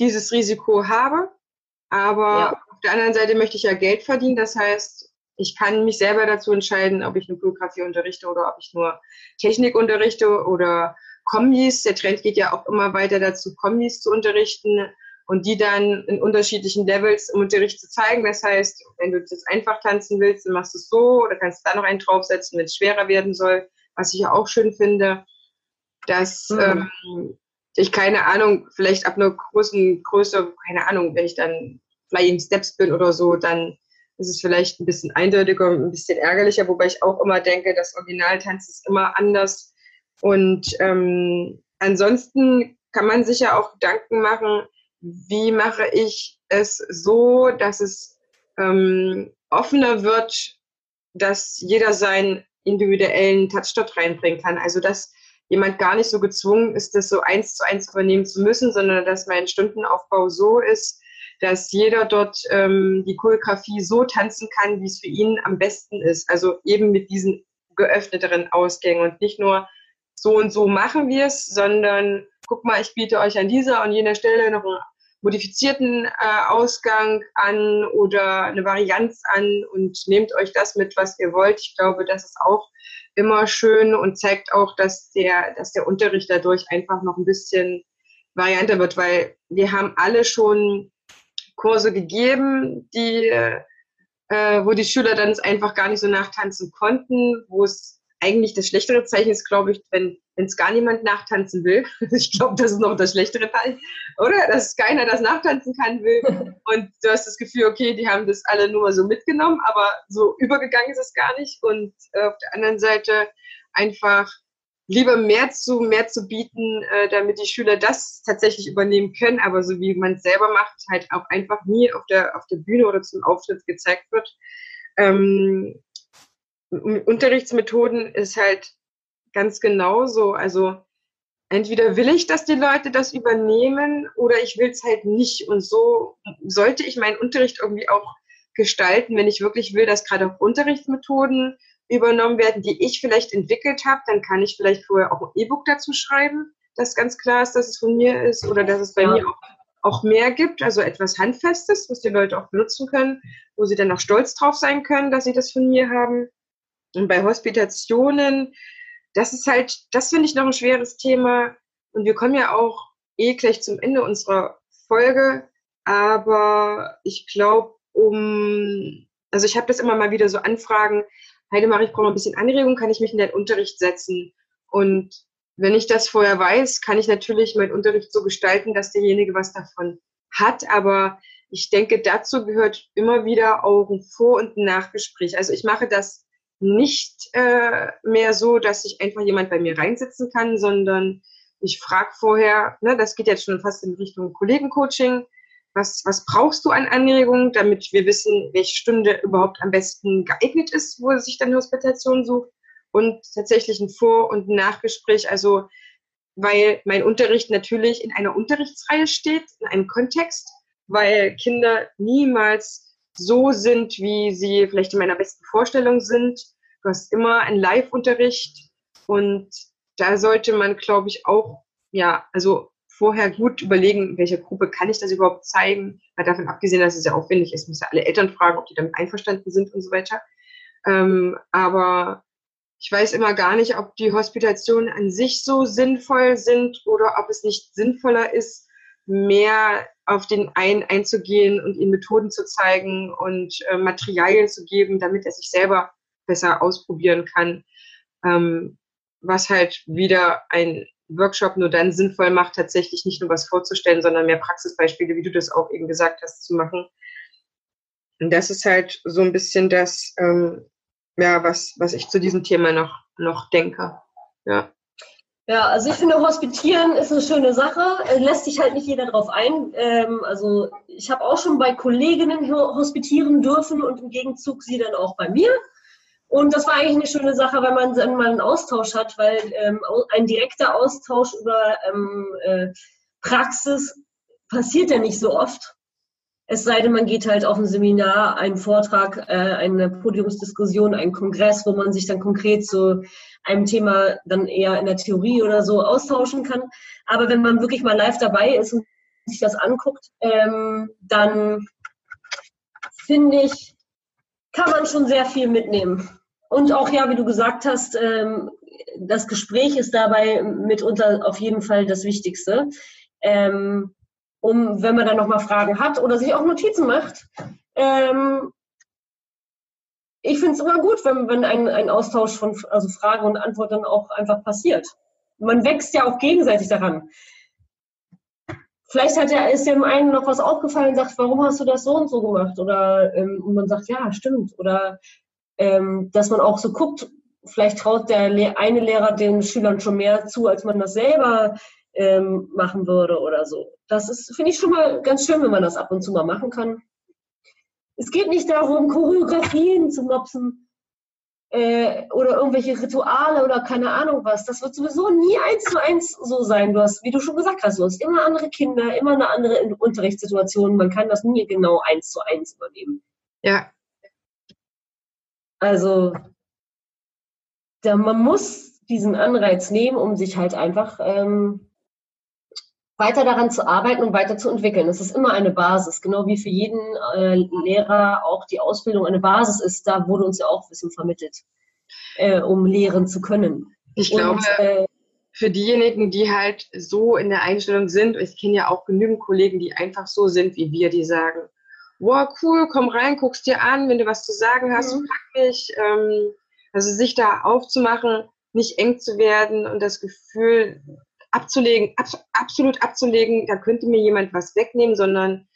dieses Risiko habe. Aber ja. auf der anderen Seite möchte ich ja Geld verdienen. Das heißt, ich kann mich selber dazu entscheiden, ob ich eine Choreografie unterrichte oder ob ich nur Technik unterrichte oder Kombis. Der Trend geht ja auch immer weiter dazu, Kombis zu unterrichten und die dann in unterschiedlichen Levels im Unterricht zu zeigen. Das heißt, wenn du jetzt einfach tanzen willst, dann machst du es so oder kannst da noch einen draufsetzen, wenn es schwerer werden soll, was ich ja auch schön finde, dass mhm. ähm, ich keine Ahnung, vielleicht ab einer großen Größe, keine Ahnung, wenn ich dann Flying Steps bin oder so, dann ist es vielleicht ein bisschen eindeutiger, ein bisschen ärgerlicher, wobei ich auch immer denke, das Originaltanz ist immer anders. Und ähm, ansonsten kann man sich ja auch Gedanken machen, wie mache ich es so, dass es ähm, offener wird, dass jeder seinen individuellen Touch dort reinbringen kann. Also dass jemand gar nicht so gezwungen ist, das so eins zu eins übernehmen zu müssen, sondern dass mein Stundenaufbau so ist, dass jeder dort ähm, die Choreografie so tanzen kann, wie es für ihn am besten ist. Also eben mit diesen geöffneteren Ausgängen und nicht nur so und so machen wir es, sondern guck mal, ich biete euch an dieser und jener Stelle noch einen modifizierten äh, Ausgang an oder eine Varianz an und nehmt euch das mit, was ihr wollt. Ich glaube, das ist auch immer schön und zeigt auch, dass der, dass der Unterricht dadurch einfach noch ein bisschen varianter wird, weil wir haben alle schon Kurse gegeben, die, äh, wo die Schüler dann einfach gar nicht so nachtanzen konnten, wo es eigentlich das schlechtere Zeichen ist, glaube ich, wenn es gar niemand nachtanzen will. [LAUGHS] Ich glaube, das ist noch das schlechtere Teil, oder? Dass keiner das nachtanzen kann will. [LAUGHS] Und du hast das Gefühl, okay, die haben das alle nur so mitgenommen, aber so übergegangen ist es gar nicht. Und äh, auf der anderen Seite einfach lieber mehr zu, mehr zu bieten, äh, damit die Schüler das tatsächlich übernehmen können, aber so wie man es selber macht, halt auch einfach nie auf der, auf der Bühne oder zum Auftritt gezeigt wird. Ähm, Unterrichtsmethoden ist halt ganz genauso. Also entweder will ich, dass die Leute das übernehmen oder ich will es halt nicht. Und so sollte ich meinen Unterricht irgendwie auch gestalten, wenn ich wirklich will, dass gerade auch Unterrichtsmethoden übernommen werden, die ich vielleicht entwickelt habe, dann kann ich vielleicht vorher auch ein E-Book dazu schreiben, das ganz klar ist, dass es von mir ist oder dass es bei ja. mir auch, auch mehr gibt, also etwas Handfestes, was die Leute auch benutzen können, wo sie dann auch stolz drauf sein können, dass sie das von mir haben. Und bei Hospitationen, das ist halt, das finde ich noch ein schweres Thema. Und wir kommen ja auch eh gleich zum Ende unserer Folge. Aber ich glaube, um, also ich habe das immer mal wieder so Anfragen, Heidemarie, ich brauche ein bisschen Anregung, kann ich mich in den Unterricht setzen? Und wenn ich das vorher weiß, kann ich natürlich meinen Unterricht so gestalten, dass derjenige was davon hat. Aber ich denke, dazu gehört immer wieder auch ein Vor- und Nachgespräch. Also ich mache das nicht äh, mehr so, dass sich einfach jemand bei mir reinsitzen kann, sondern ich frage vorher, ne, das geht jetzt schon fast in Richtung Kollegencoaching, was, was brauchst du an Anregungen, damit wir wissen, welche Stunde überhaupt am besten geeignet ist, wo sich dann Hospitation sucht und tatsächlich ein Vor- und Nachgespräch, also weil mein Unterricht natürlich in einer Unterrichtsreihe steht, in einem Kontext, weil Kinder niemals so sind, wie sie vielleicht in meiner besten Vorstellung sind. Du hast immer einen Live-Unterricht und da sollte man, glaube ich, auch, ja, also vorher gut überlegen, welcher Gruppe kann ich das überhaupt zeigen. Weil davon abgesehen, dass es sehr aufwendig ist, muss ja alle Eltern fragen, ob die damit einverstanden sind und so weiter. Ähm, aber ich weiß immer gar nicht, ob die Hospitationen an sich so sinnvoll sind oder ob es nicht sinnvoller ist, mehr auf den einen einzugehen und ihm Methoden zu zeigen und äh, Materialien zu geben, damit er sich selber besser ausprobieren kann. Ähm, was halt wieder ein Workshop nur dann sinnvoll macht, tatsächlich nicht nur was vorzustellen, sondern mehr Praxisbeispiele, wie du das auch eben gesagt hast, zu machen. Und das ist halt so ein bisschen das, ähm, ja, was, was ich zu diesem Thema noch, noch denke. Ja. Ja, also ich finde, Hospitieren ist eine schöne Sache. Lässt sich halt nicht jeder drauf ein. Ähm, also ich habe auch schon bei Kolleginnen hospitieren dürfen und im Gegenzug sie dann auch bei mir. Und das war eigentlich eine schöne Sache, wenn man dann mal einen Austausch hat, weil ähm, ein direkter Austausch über ähm, äh, Praxis passiert ja nicht so oft. Es sei denn, man geht halt auf ein Seminar, einen Vortrag, äh, eine Podiumsdiskussion, einen Kongress, wo man sich dann konkret zu einem Thema dann eher in der Theorie oder so austauschen kann. Aber wenn man wirklich mal live dabei ist und sich das anguckt, ähm, dann finde ich, kann man schon sehr viel mitnehmen. Und auch, ja, wie du gesagt hast, ähm, das Gespräch ist dabei mitunter auf jeden Fall das Wichtigste. Ähm, um, wenn man dann nochmal Fragen hat oder sich auch Notizen macht. Ähm, ich finde es immer gut, wenn, wenn ein, ein Austausch von also Frage und Antwort dann auch einfach passiert. Man wächst ja auch gegenseitig daran. Vielleicht hat er, ist dem einen noch was aufgefallen und sagt, warum hast du das so und so gemacht? Oder ähm, und man sagt, ja, stimmt. Oder ähm, dass man auch so guckt, vielleicht traut der eine Lehrer den Schülern schon mehr zu, als man das selber ähm, machen würde oder so. Das ist, finde ich schon mal ganz schön, wenn man das ab und zu mal machen kann. Es geht nicht darum, Choreografien zu mopsen äh, oder irgendwelche Rituale oder keine Ahnung was. Das wird sowieso nie eins zu eins so sein. Du hast, wie du schon gesagt hast, du hast immer andere Kinder, immer eine andere Unterrichtssituation. Man kann das nie genau eins zu eins übernehmen. Ja. Also, da, man muss diesen Anreiz nehmen, um sich halt einfach ähm, weiter daran zu arbeiten und weiter zu entwickeln. Es ist immer eine Basis, genau wie für jeden äh, Lehrer auch die Ausbildung eine Basis ist. Da wurde uns ja auch Wissen vermittelt, äh, um lehren zu können. Ich und, glaube, äh, für diejenigen, die halt so in der Einstellung sind, ich kenne ja auch genügend Kollegen, die einfach so sind wie wir, die sagen, wow, cool, komm rein, guck's dir an, wenn du was zu sagen hast, mhm. frag mich. Ähm, also sich da aufzumachen, nicht eng zu werden und das Gefühl abzulegen, ab, absolut abzulegen, da könnte mir jemand was wegnehmen, sondern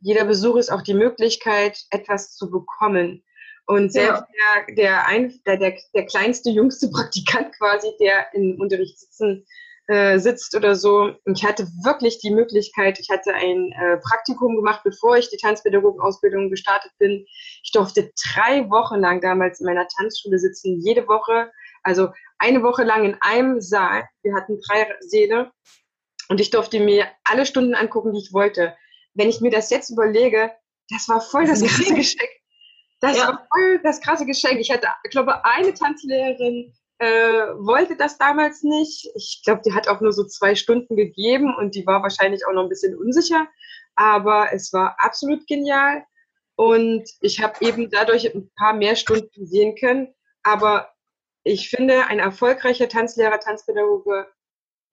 jeder Besuch ist auch die Möglichkeit, etwas zu bekommen. Und selbst ja. der, der, ein, der, der, der kleinste, jüngste Praktikant quasi, der im Unterricht sitzen, äh, sitzt oder so. Und ich hatte wirklich die Möglichkeit, ich hatte ein äh, Praktikum gemacht, bevor ich die Tanzpädagogenausbildung gestartet bin. Ich durfte drei Wochen lang damals in meiner Tanzschule sitzen, jede Woche. Also eine Woche lang in einem Saal. Wir hatten drei Säle und ich durfte mir alle Stunden angucken, die ich wollte. Wenn ich mir das jetzt überlege, das war voll das krasse [LAUGHS] Geschenk. Das ja. war voll das krasse Geschenk. Ich hatte, ich glaube, eine Tanzlehrerin äh, wollte das damals nicht. Ich glaube, die hat auch nur so zwei Stunden gegeben und die war wahrscheinlich auch noch ein bisschen unsicher. Aber es war absolut genial. Und ich habe eben dadurch ein paar mehr Stunden sehen können. Aber ich finde, ein erfolgreicher Tanzlehrer, Tanzpädagoge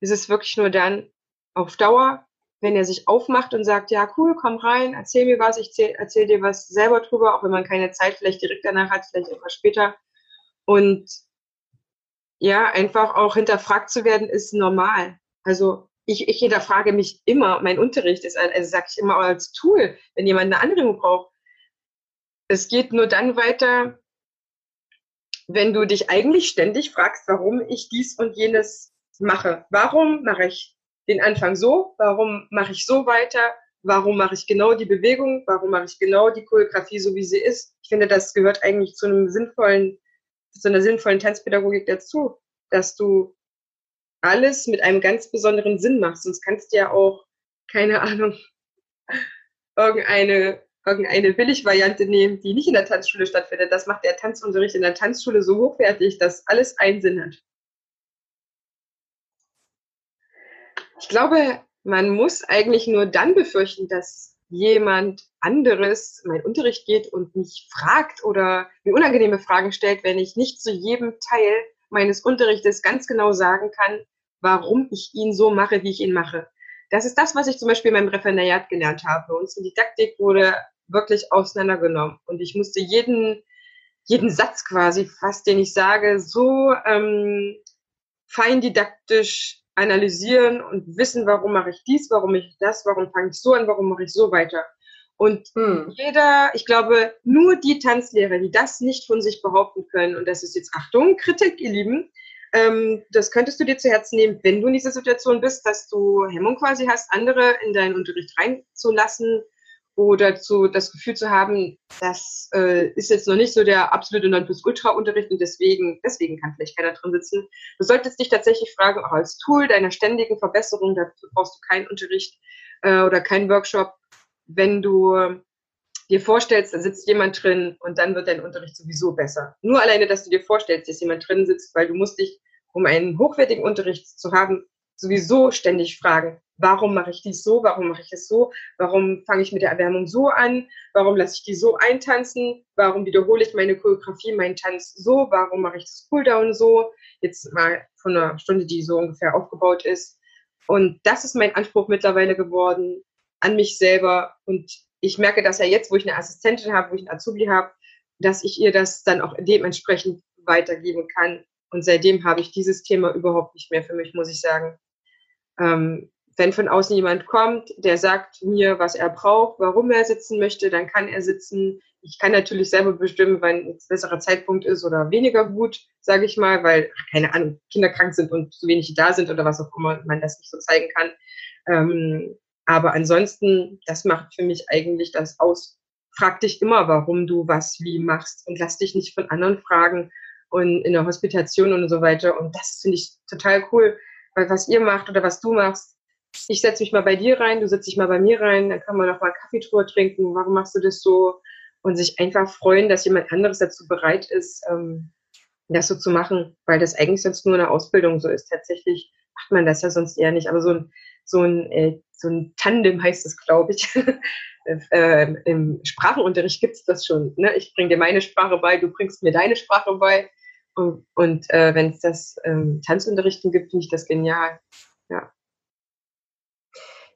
ist es wirklich nur dann auf Dauer, wenn er sich aufmacht und sagt, ja, cool, komm rein, erzähl mir was, ich erzähl dir was selber drüber, auch wenn man keine Zeit vielleicht direkt danach hat, vielleicht etwas später. Und ja, einfach auch hinterfragt zu werden, ist normal. Also ich, ich hinterfrage mich immer. Mein Unterricht ist, also sage ich immer als Tool, wenn jemand eine Anregung braucht. Es geht nur dann weiter, wenn du dich eigentlich ständig fragst, warum ich dies und jenes mache. Warum mache ich den Anfang so? Warum mache ich so weiter? Warum mache ich genau die Bewegung? Warum mache ich genau die Choreografie so, wie sie ist? Ich finde, das gehört eigentlich zu einem sinnvollen, zu einer sinnvollen Tanzpädagogik dazu, dass du alles mit einem ganz besonderen Sinn machst. Sonst kannst du ja auch, keine Ahnung, [LAUGHS] irgendeine irgendeine Billigvariante nehmen, die nicht in der Tanzschule stattfindet. Das macht der Tanzunterricht in der Tanzschule so hochwertig, dass alles einen Sinn hat. Ich glaube, man muss eigentlich nur dann befürchten, dass jemand anderes meinen Unterricht geht und mich fragt oder mir unangenehme Fragen stellt, wenn ich nicht zu jedem Teil meines Unterrichtes ganz genau sagen kann, warum ich ihn so mache, wie ich ihn mache. Das ist das, was ich zum Beispiel in meinem Referendariat gelernt habe. Unsere Didaktik wurde wirklich auseinandergenommen. Und ich musste jeden, jeden Satz quasi fast, den ich sage, so ähm, fein didaktisch analysieren und wissen, warum mache ich dies, warum ich das, warum fange ich so an, warum mache ich so weiter. Und hm. jeder, ich glaube, nur die Tanzlehrer, die das nicht von sich behaupten können, und das ist jetzt Achtung, Kritik, ihr Lieben, ähm, das könntest du dir zu Herzen nehmen, wenn du in dieser Situation bist, dass du Hemmung quasi hast, andere in deinen Unterricht reinzulassen oder zu, das Gefühl zu haben, das äh, ist jetzt noch nicht so der absolute Nonplusultra-Unterricht und deswegen, deswegen kann vielleicht keiner drin sitzen. Du solltest dich tatsächlich fragen, auch als Tool deiner ständigen Verbesserung, dafür brauchst du keinen Unterricht äh, oder keinen Workshop, wenn du dir vorstellst, da sitzt jemand drin und dann wird dein Unterricht sowieso besser. Nur alleine, dass du dir vorstellst, dass jemand drin sitzt, weil du musst dich, um einen hochwertigen Unterricht zu haben, sowieso ständig fragen, warum mache ich dies so, warum mache ich es so, warum fange ich mit der Erwärmung so an, warum lasse ich die so eintanzen, warum wiederhole ich meine Choreografie, meinen Tanz so, warum mache ich das Cooldown so, jetzt mal von einer Stunde, die so ungefähr aufgebaut ist. Und das ist mein Anspruch mittlerweile geworden an mich selber und ich merke das ja jetzt, wo ich eine Assistentin habe, wo ich einen Azubi habe, dass ich ihr das dann auch dementsprechend weitergeben kann. Und seitdem habe ich dieses Thema überhaupt nicht mehr für mich, muss ich sagen. Ähm, wenn von außen jemand kommt, der sagt mir, was er braucht, warum er sitzen möchte, dann kann er sitzen. Ich kann natürlich selber bestimmen, wann ein besserer Zeitpunkt ist oder weniger gut, sage ich mal, weil, keine Ahnung, Kinder krank sind und zu wenig da sind oder was auch immer man das nicht so zeigen kann. Ähm, aber ansonsten, das macht für mich eigentlich das aus. Frag dich immer, warum du was wie machst und lass dich nicht von anderen fragen und in der Hospitation und so weiter. Und das finde ich total cool, weil was ihr macht oder was du machst, ich setze mich mal bei dir rein, du setzt dich mal bei mir rein, dann kann man noch mal Kaffeetour trinken, warum machst du das so? Und sich einfach freuen, dass jemand anderes dazu bereit ist, ähm, das so zu machen, weil das eigentlich sonst nur eine Ausbildung so ist. Tatsächlich macht man das ja sonst eher nicht. Aber so ein, so ein, äh, so ein Tandem heißt es, glaube ich. [LAUGHS] äh, Im Sprachenunterricht gibt es das schon. Ne? Ich bringe dir meine Sprache bei, du bringst mir deine Sprache bei. Und, und äh, wenn es das ähm, Tanzunterrichten gibt, finde ich das genial. Ja.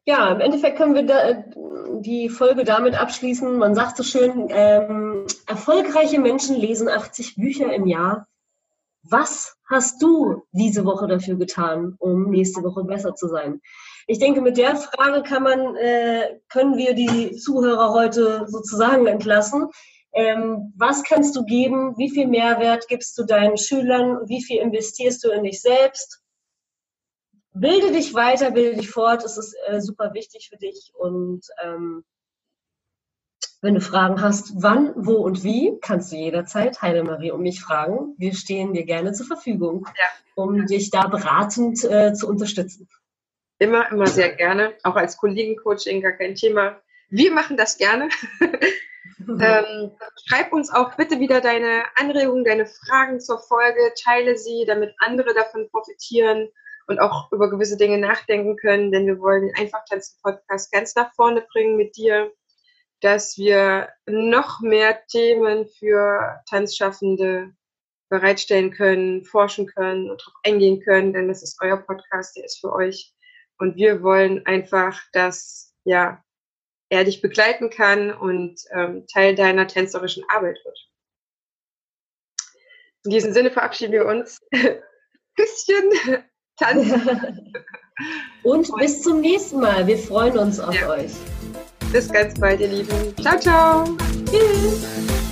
Ja, im Endeffekt können wir da, äh, die Folge damit abschließen. Man sagt so schön, ähm, erfolgreiche Menschen lesen 80 Bücher im Jahr. Was hast du diese Woche dafür getan, um nächste Woche besser zu sein? Ich denke, mit der Frage kann man, äh, können wir die Zuhörer heute sozusagen entlassen. Ähm, was kannst du geben? Wie viel Mehrwert gibst du deinen Schülern? Wie viel investierst du in dich selbst? bilde dich weiter, bilde dich fort. Es ist äh, super wichtig für dich. Und ähm, wenn du Fragen hast, wann, wo und wie, kannst du jederzeit Heidemarie um mich fragen. Wir stehen dir gerne zur Verfügung, ja. um dich da beratend äh, zu unterstützen. Immer, immer sehr gerne. Auch als Kollegencoaching gar kein Thema. Wir machen das gerne. [LAUGHS] ähm, schreib uns auch bitte wieder deine Anregungen, deine Fragen zur Folge, teile sie, damit andere davon profitieren und auch über gewisse Dinge nachdenken können, denn wir wollen Einfach tanzen Podcast ganz nach vorne bringen mit dir, dass wir noch mehr Themen für Tanzschaffende bereitstellen können, forschen können und darauf eingehen können, denn das ist euer Podcast, der ist für euch. Und wir wollen einfach, dass ja, er dich begleiten kann und ähm, Teil deiner tänzerischen Arbeit wird. In diesem Sinne verabschieden wir uns. [LAUGHS] Küsschen tanzen. [LAUGHS] Und bis zum nächsten Mal. Wir freuen uns auf ja. euch. Bis ganz bald, ihr Lieben. Ciao, ciao. Tschüss.